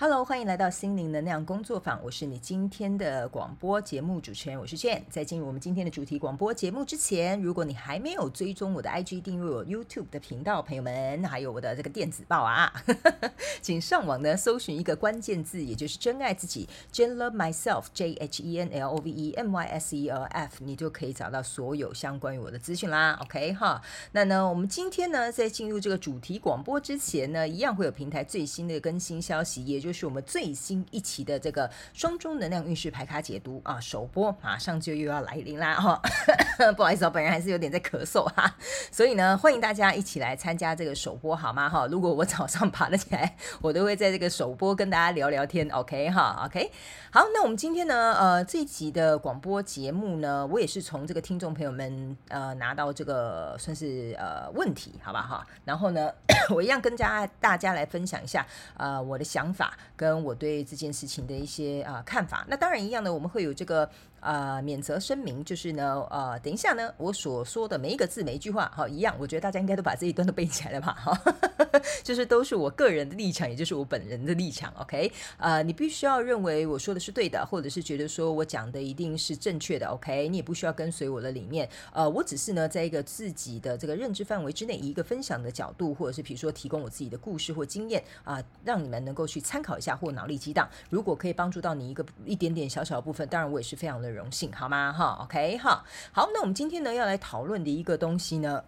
Hello，欢迎来到心灵能量工作坊。我是你今天的广播节目主持人，我是 Jhen。在进入我们今天的主题广播节目之前，如果你还没有追踪我的 IG，订阅我 YouTube 的频道，朋友们，还有我的这个电子报啊，请上网呢搜寻一个关键字，也就是真爱自己，Jhen Love Myself，J H E N L O V E M Y S E L F，你就可以找到所有相关于我的资讯啦。OK 哈，那呢，我们今天呢，在进入这个主题广播之前呢，一样会有平台最新的更新消息，也就。就是我们最新一期的这个双周能量运势牌卡解读啊，首播马上就又要来临啦哈！不好意思，我本人还是有点在咳嗽哈，所以呢，欢迎大家一起来参加这个首播好吗哈？如果我早上爬得起来，我都会在这个首播跟大家聊聊天，OK 哈？OK，好，那我们今天呢，呃，这一集的广播节目呢，我也是从这个听众朋友们呃拿到这个算是呃问题，好吧哈？然后呢，我一样跟家大家来分享一下呃我的想法。跟我对这件事情的一些啊、看法，那当然一样的，我们会有这个、呃、免责声明，就是呢呃等一下呢我所说的每一个字每一句话哈一样，我觉得大家应该都把这一段都背起来了吧哈，就是都是我个人的立场，也就是我本人的立场，OK 呃你必须要认为我说的是对的，或者是觉得说我讲的一定是正确的，OK 你也不需要跟随我的理念，呃我只是呢在一个自己的这个认知范围之内，以一个分享的角度，或者是比如说提供我自己的故事或经验啊、让你们能够去参考一下。或脑力激荡，如果可以帮助到你一个一点点小小的部分，当然我也是非常的荣幸，好吗？哈，OK，哈，好，那我们今天呢要来讨论的一个东西呢，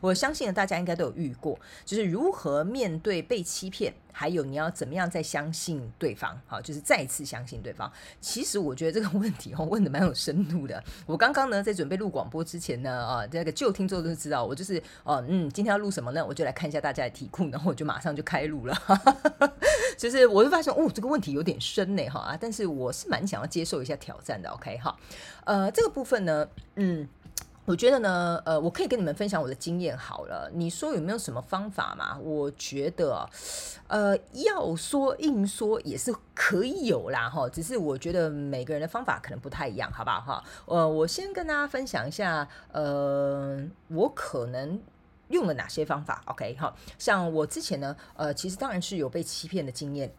我相信大家应该都有遇过，就是如何面对被欺骗。还有你要怎么样再相信对方？好，就是再次相信对方。其实我觉得这个 问题哦，问得蛮有深度的。我刚刚呢在准备录广播之前呢，啊，这个旧听众都知道，我就是哦，嗯，今天要录什么呢？我就来看一下大家的题库，然后我就马上就开录了。就是我就发现哦，这个问题有点深呢，哈，但是我是蛮想要接受一下挑战的。OK，哈，呃，这个部分呢，嗯。我觉得呢，呃，我可以跟你们分享我的经验好了。你说有没有什么方法嘛？我觉得，呃，要说硬说也是可以有啦，哈。只是我觉得每个人的方法可能不太一样，好不好？哈，呃，我先跟大家分享一下，呃，我可能。用了哪些方法？OK，好，像我之前呢，呃，其实当然是有被欺骗的经验，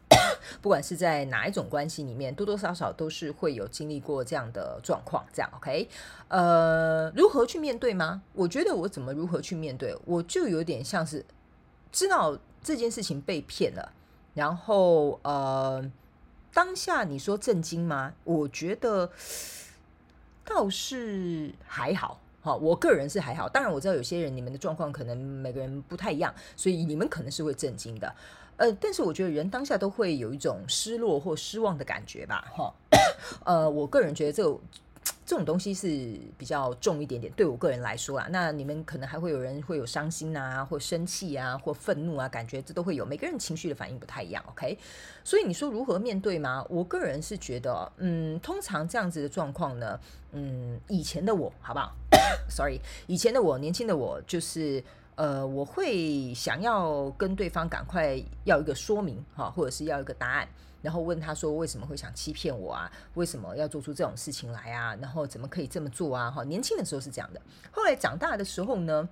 不管是在哪一种关系里面，多多少少都是会有经历过这样的状况。这样，OK，呃，如何去面对吗？我觉得我怎么如何去面对，我就有点像是知道这件事情被骗了，然后呃，当下你说震惊吗？我觉得倒是还好。好，我个人是还好，当然我知道有些人你们的状况可能每个人不太一样，所以你们可能是会震惊的，呃，但是我觉得人当下都会有一种失落或失望的感觉吧，哈，呃，我个人觉得这。这种东西是比较重一点点，对我个人来说啊，那你们可能还会有人会有伤心啊，或生气啊，或愤怒啊，感觉这都会有。每个人情绪的反应不太一样，OK？所以你说如何面对吗？我个人是觉得，嗯，通常这样子的状况呢，嗯，以前的我，好不好？Sorry，以前的我，年轻的我，就是呃，我会想要跟对方赶快要一个说明，哈，或者是要一个答案。然后问他说：“为什么会想欺骗我啊？为什么要做出这种事情来啊？然后怎么可以这么做啊？哈，年轻的时候是这样的。后来长大的时候呢，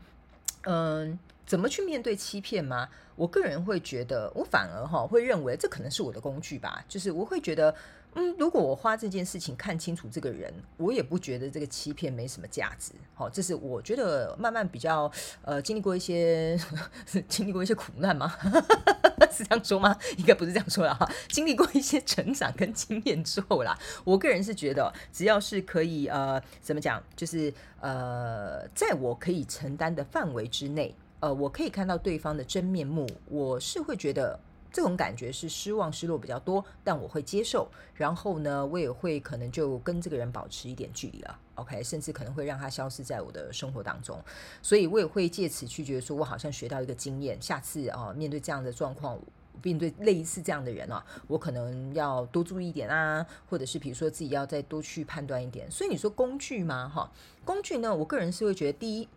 嗯，怎么去面对欺骗吗？我个人会觉得，我反而哈会认为这可能是我的工具吧。就是我会觉得。”嗯，如果我花这件事情看清楚这个人，我也不觉得这个欺骗没什么价值。好，这是我觉得慢慢比较呃经历过一些 经历过一些苦难吗？是这样说吗？应该不是这样说的哈。经历过一些成长跟经验之后啦，我个人是觉得，只要是可以呃怎么讲，就是呃在我可以承担的范围之内，呃我可以看到对方的真面目，我是会觉得。这种感觉是失望、失落比较多，但我会接受。然后呢，我也会可能就跟这个人保持一点距离了，OK，甚至可能会让他消失在我的生活当中。所以我也会借此去觉得说，我好像学到一个经验，下次啊面对这样的状况，面对类似这样的人啊，我可能要多注意一点啊，或者是比如说自己要再多去判断一点。所以你说工具吗？哈，工具呢，我个人是会觉得，第一，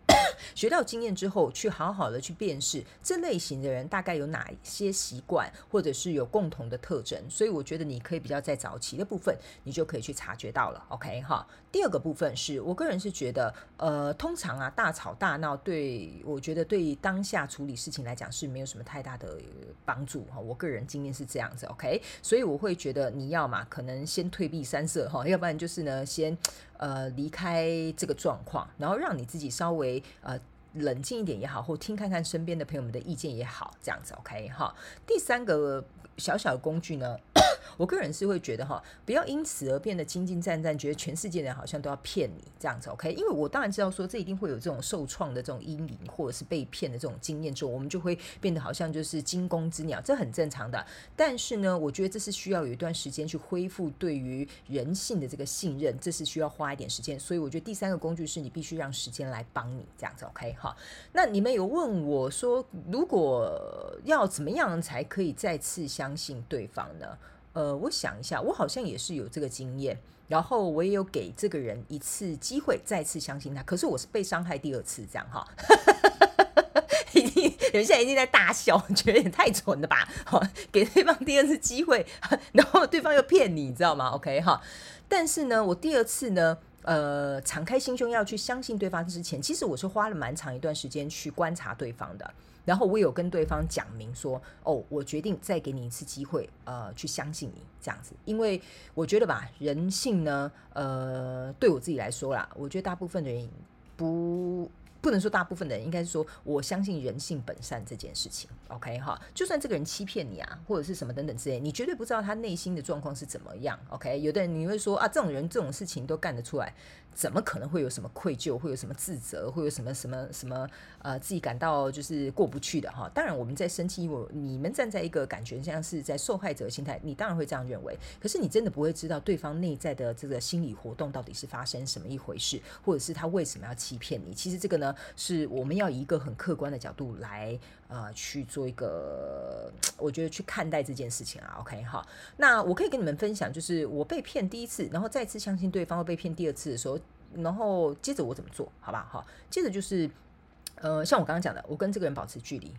学到经验之后，去好好的去辨识这类型的人大概有哪些习惯，或者是有共同的特征。所以我觉得你可以比较在早期的部分，你就可以去察觉到了。OK 哈。第二个部分是我个人是觉得，呃，通常啊大吵大闹，对我觉得对当下处理事情来讲是没有什么太大的帮助哈。我个人经验是这样子。OK，所以我会觉得你要嘛，可能先退避三舍哈，要不然就是呢，先呃离开这个状况，然后让你自己稍微呃冷静一点也好，或听看看身边的朋友们的意见也好，这样子 OK 哈。第三个小小的工具呢。我个人是会觉得哈，不要因此而变得惊惊战战，觉得全世界人好像都要骗你这样子，OK？因为我当然知道说，这一定会有这种受创的这种阴影，或者是被骗的这种经验之后，我们就会变得好像就是惊弓之鸟，这很正常的。但是呢，我觉得这是需要有一段时间去恢复对于人性的这个信任，这是需要花一点时间。所以我觉得第三个工具是你必须让时间来帮你这样子，OK？好，那你们有问我说，如果要怎么样才可以再次相信对方呢？呃，我想一下，我好像也是有这个经验，然后我也有给这个人一次机会，再次相信他。可是我是被伤害第二次，这样哈，一定人现在一定在大笑，觉得也太蠢了吧？好，给对方第二次机会，然后对方又骗你，你知道吗？OK 哈，但是呢，我第二次呢，呃，敞开心胸要去相信对方之前，其实我是花了蛮长一段时间去观察对方的。然后我有跟对方讲明说，哦，我决定再给你一次机会，呃，去相信你这样子，因为我觉得吧，人性呢，呃，对我自己来说啦，我觉得大部分的人不。不能说大部分的人，应该是说我相信人性本善这件事情。OK 哈，就算这个人欺骗你啊，或者是什么等等之类，你绝对不知道他内心的状况是怎么样。OK，有的人你会说啊，这种人这种事情都干得出来，怎么可能会有什么愧疚，会有什么自责，会有什么什么什么呃自己感到就是过不去的哈？当然我们在生气，我你们站在一个感觉像是在受害者的心态，你当然会这样认为。可是你真的不会知道对方内在的这个心理活动到底是发生什么一回事，或者是他为什么要欺骗你？其实这个呢。是我们要以一个很客观的角度来呃去做一个，我觉得去看待这件事情啊。OK 好，那我可以跟你们分享，就是我被骗第一次，然后再次相信对方会被骗第二次的时候，然后接着我怎么做好吧？好，接着就是呃，像我刚刚讲的，我跟这个人保持距离，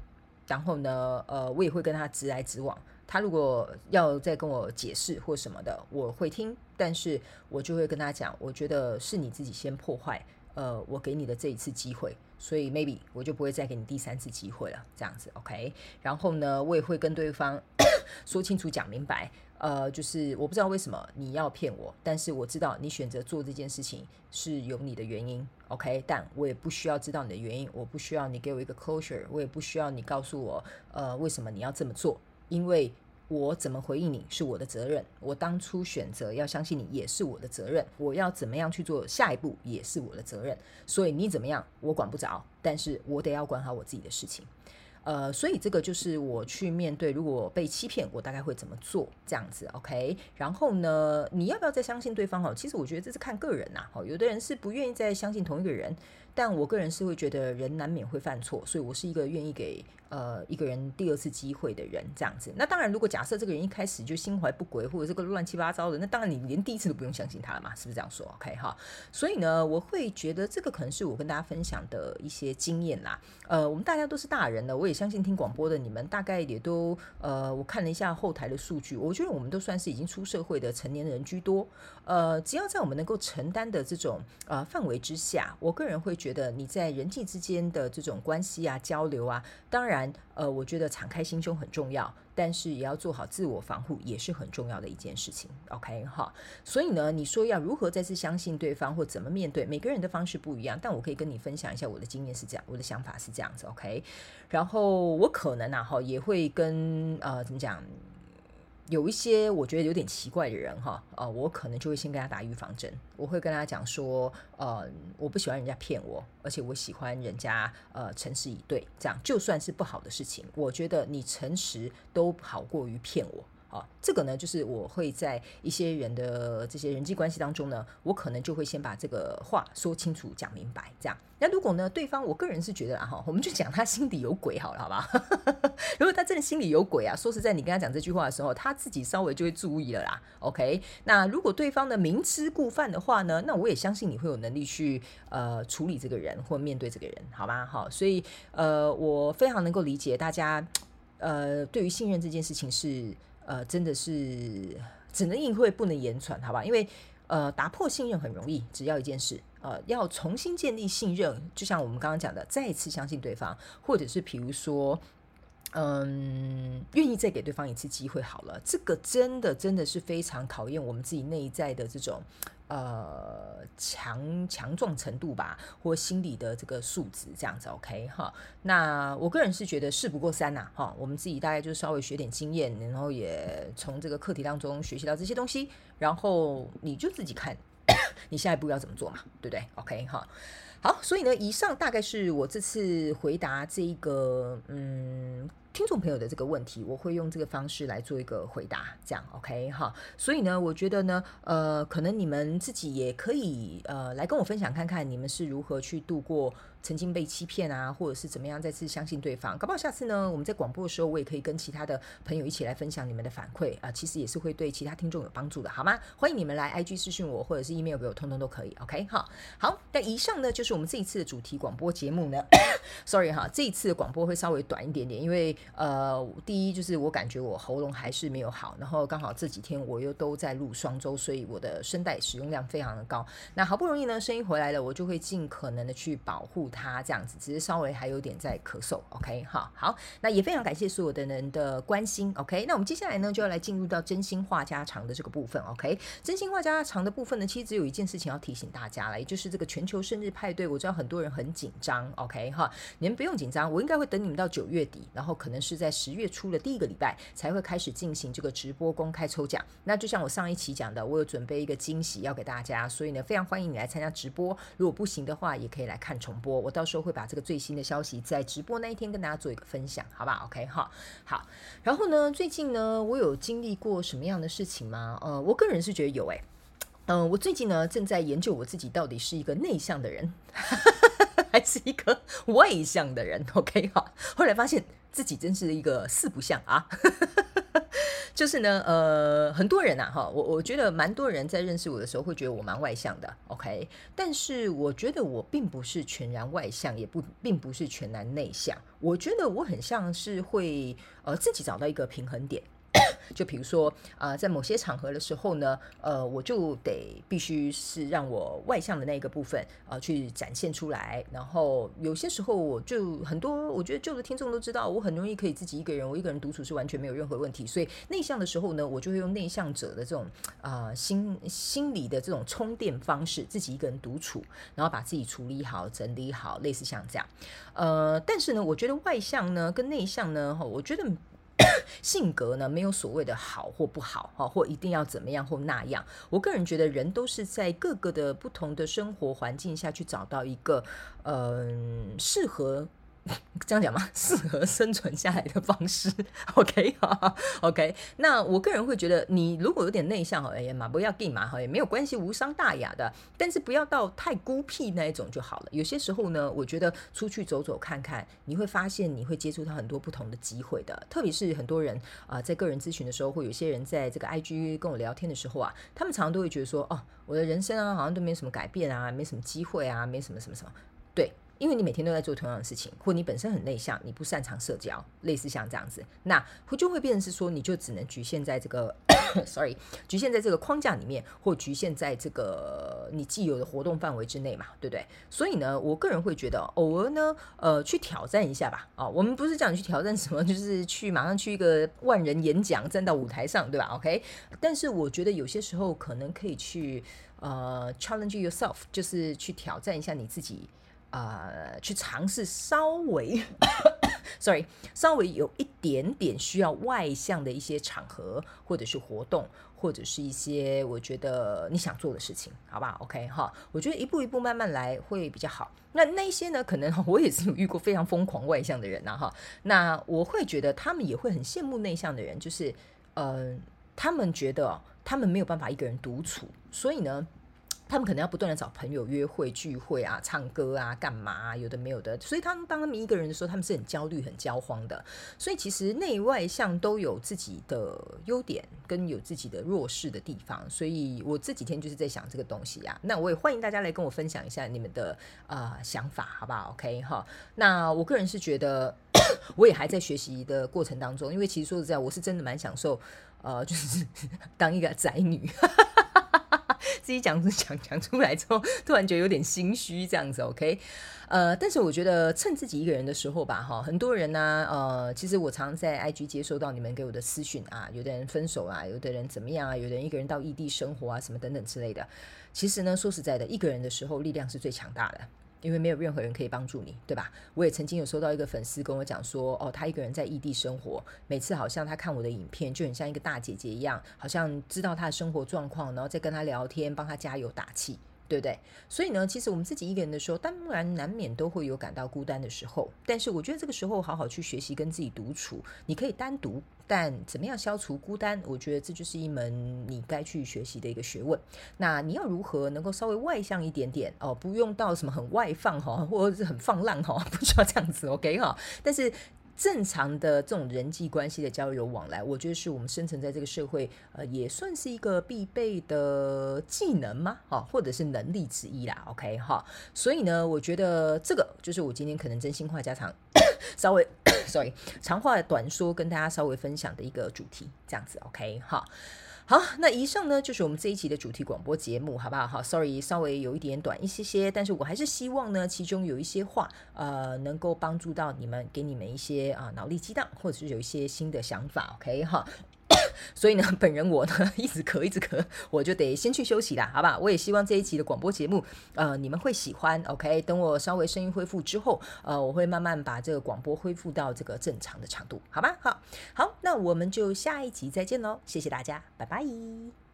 然后呢，呃，我也会跟他直来直往。他如果要再跟我解释或什么的，我会听，但是我就会跟他讲，我觉得是你自己先破坏。呃，我给你的这一次机会，所以 maybe 我就不会再给你第三次机会了，这样子，OK。然后呢，我也会跟对方 说清楚、讲明白。呃，就是我不知道为什么你要骗我，但是我知道你选择做这件事情是有你的原因，OK。但我也不需要知道你的原因，我不需要你给我一个 closure，我也不需要你告诉我，呃，为什么你要这么做，因为。我怎么回应你是我的责任，我当初选择要相信你也是我的责任，我要怎么样去做下一步也是我的责任，所以你怎么样我管不着，但是我得要管好我自己的事情。呃，所以这个就是我去面对，如果被欺骗，我大概会怎么做这样子，OK？然后呢，你要不要再相信对方？哦，其实我觉得这是看个人呐。哦，有的人是不愿意再相信同一个人，但我个人是会觉得人难免会犯错，所以我是一个愿意给呃一个人第二次机会的人，这样子。那当然，如果假设这个人一开始就心怀不轨，或者这个乱七八糟的，那当然你连第一次都不用相信他了嘛，是不是这样说？OK 哈。所以呢，我会觉得这个可能是我跟大家分享的一些经验啦。呃，我们大家都是大人了，我也。相信听广播的你们大概也都呃，我看了一下后台的数据，我觉得我们都算是已经出社会的成年人居多。呃，只要在我们能够承担的这种呃范围之下，我个人会觉觉得你在人际之间的这种关系啊、交流啊，当然呃，我觉得敞开心胸很重要。但是也要做好自我防护，也是很重要的一件事情。OK 哈，所以呢，你说要如何再次相信对方，或怎么面对，每个人的方式不一样。但我可以跟你分享一下我的经验是这样，我的想法是这样子。OK，然后我可能啊哈也会跟呃怎么讲。有一些我觉得有点奇怪的人哈，呃，我可能就会先跟他打预防针。我会跟他讲说，呃，我不喜欢人家骗我，而且我喜欢人家呃诚实以对。这样就算是不好的事情，我觉得你诚实都好过于骗我。好，这个呢，就是我会在一些人的这些人际关系当中呢，我可能就会先把这个话说清楚、讲明白，这样。那如果呢，对方，我个人是觉得啊，哈，我们就讲他心里有鬼好了，好吧？如果他真的心里有鬼啊，说实在，你跟他讲这句话的时候，他自己稍微就会注意了啦。OK，那如果对方呢明知故犯的话呢，那我也相信你会有能力去呃处理这个人或面对这个人，好吗？好，所以呃，我非常能够理解大家呃对于信任这件事情是。呃，真的是只能意会不能言传，好吧？因为呃，打破信任很容易，只要一件事，呃，要重新建立信任，就像我们刚刚讲的，再一次相信对方，或者是比如说，嗯，愿意再给对方一次机会，好了，这个真的真的是非常考验我们自己内在的这种。呃，强强壮程度吧，或心理的这个素质，这样子，OK 哈。那我个人是觉得事不过三呐，哈。我们自己大概就稍微学点经验，然后也从这个课题当中学习到这些东西，然后你就自己看，你下一步要怎么做嘛，对不对？OK 哈。好，所以呢，以上大概是我这次回答这个，嗯。听众朋友的这个问题，我会用这个方式来做一个回答，这样 OK 哈。所以呢，我觉得呢，呃，可能你们自己也可以呃来跟我分享看看，你们是如何去度过。曾经被欺骗啊，或者是怎么样再次相信对方，搞不好下次呢，我们在广播的时候，我也可以跟其他的朋友一起来分享你们的反馈啊，其实也是会对其他听众有帮助的，好吗？欢迎你们来 IG 私讯我，或者是 email 给我，通通都可以。OK，好，好，那以上呢就是我们这一次的主题广播节目呢。Sorry 哈，这一次的广播会稍微短一点点，因为呃，第一就是我感觉我喉咙还是没有好，然后刚好这几天我又都在录双周，所以我的声带使用量非常的高。那好不容易呢，声音回来了，我就会尽可能的去保护它。他这样子，只是稍微还有点在咳嗽，OK，哈，好，那也非常感谢所有的人的关心，OK，那我们接下来呢就要来进入到真心话家常的这个部分，OK，真心话家常的部分呢，其实只有一件事情要提醒大家了，也就是这个全球生日派对，我知道很多人很紧张，OK 哈，你们不用紧张，我应该会等你们到九月底，然后可能是在十月初的第一个礼拜才会开始进行这个直播公开抽奖。那就像我上一期讲的，我有准备一个惊喜要给大家，所以呢，非常欢迎你来参加直播，如果不行的话，也可以来看重播。我到时候会把这个最新的消息在直播那一天跟大家做一个分享，好吧？OK，好，好。然后呢，最近呢，我有经历过什么样的事情吗？呃，我个人是觉得有诶、嗯、我最近呢正在研究我自己到底是一个内向的人，还是一个外向的人。OK，好。后来发现自己真是一个四不像啊。就是呢，呃，很多人呐，哈，我我觉得蛮多人在认识我的时候会觉得我蛮外向的，OK，但是我觉得我并不是全然外向，也不并不是全然内向，我觉得我很像是会呃自己找到一个平衡点。就比如说、呃，在某些场合的时候呢，呃，我就得必须是让我外向的那个部分啊、去展现出来。然后有些时候我就很多，我觉得旧的听众都知道，我很容易可以自己一个人，我一个人独处是完全没有任何问题。所以内向的时候呢，我就会用内向者的这种啊、心心理的这种充电方式，自己一个人独处，然后把自己处理好、整理好，类似像这样。呃，但是呢，我觉得外向呢跟内向呢，我觉得。性格呢，没有所谓的好或不好，哈，或一定要怎么样或那样。我个人觉得，人都是在各个的不同的生活环境下去找到一个，嗯，适合。这样讲吗？适合生存下来的方式，OK 哈，OK。那我个人会觉得，你如果有点内向，哎呀嘛，不要紧嘛，哈，也没有关系，无伤大雅的。但是不要到太孤僻那一种就好了。有些时候呢，我觉得出去走走看看，你会发现你会接触到很多不同的机会的。特别是很多人啊、在个人咨询的时候，或有些人在这个 IG 跟我聊天的时候啊，他们常常都会觉得说，哦，我的人生啊，好像都没什么改变啊，没什么机会啊，没什么什么什么，对。因为你每天都在做同样的事情，或你本身很内向，你不擅长社交，类似像这样子，那会就会变成是说，你就只能局限在这个，sorry，局限在这个框架里面，或局限在这个你既有的活动范围之内嘛，对不对？所以呢，我个人会觉得，偶尔呢，呃，去挑战一下吧。啊、哦，我们不是讲去挑战什么，就是去马上去一个万人演讲，站到舞台上，对吧？OK，但是我觉得有些时候可能可以去呃 challenge yourself，就是去挑战一下你自己。呃，去尝试稍微，sorry，稍微有一点点需要外向的一些场合，或者是活动，或者是一些我觉得你想做的事情，好吧？OK 哈，我觉得一步一步慢慢来会比较好。那那些呢，可能我也是有遇过非常疯狂外向的人呐，哈。那我会觉得他们也会很羡慕内向的人，就是。呃，他们觉得，他们没有办法一个人独处，所以呢。他们可能要不断的找朋友约会、聚会啊、唱歌啊、干嘛，有的没有的。所以他们当他们一个人的时候，他们是很焦虑、很焦慌的。所以其实内外向都有自己的优点，跟有自己的弱势的地方。所以我这几天就是在想这个东西啊。那我也欢迎大家来跟我分享一下你们的、呃、想法，好不好？OK 哈。那我个人是觉得，我也还在学习的过程当中。因为其实说实在，我是真的蛮享受，呃，就是 当一个宅女。自己讲讲讲出来之后，突然觉得有点心虚，这样子，OK，呃，但是我觉得趁自己一个人的时候吧，哈，很多人呢、呃，其实我常在 IG 接收到你们给我的私讯啊，有的人分手啊，有的人怎么样啊，有的人一个人到异地生活啊，什么等等之类的。其实呢，说实在的，一个人的时候力量是最强大的。因为没有任何人可以帮助你，对吧？我也曾经有收到一个粉丝跟我讲说，哦，他一个人在异地生活，每次好像他看我的影片，就很像一个大姐姐一样，好像知道他的生活状况，然后再跟他聊天，帮他加油打气。对不对？所以呢，其实我们自己一个人的时候，当然难免都会有感到孤单的时候。但是我觉得这个时候好好去学习跟自己独处，你可以单独，但怎么样消除孤单？我觉得这就是一门你该去学习的一个学问。那你要如何能够稍微外向一点点哦？不用到什么很外放哈，或者是很放浪哈，不需要这样子，OK 哈。但是。正常的这种人际关系的交流往来，我觉得是我们生存在这个社会，呃，也算是一个必备的技能吗？哈，或者是能力之一啦。OK 哈，所以呢，我觉得这个就是我今天可能真心话家常，稍微 sorry 长话短说，跟大家稍微分享的一个主题，这样子 OK 哈。好，那以上呢就是我们这一集的主题广播节目，好不好？好，Sorry，稍微有一点短一些些，但是我还是希望呢，其中有一些话，呃，能够帮助到你们，给你们一些啊、脑力激荡，或者是有一些新的想法，OK 哈。所以呢，本人我呢 一直咳一直咳，我就得先去休息啦，好吧？我也希望这一期的广播节目，呃，你们会喜欢，OK？等我稍微声音恢复之后，呃，我会慢慢把这个广播恢复到这个正常的长度，好吧？好，好，那我们就下一集再见喽，谢谢大家，拜拜。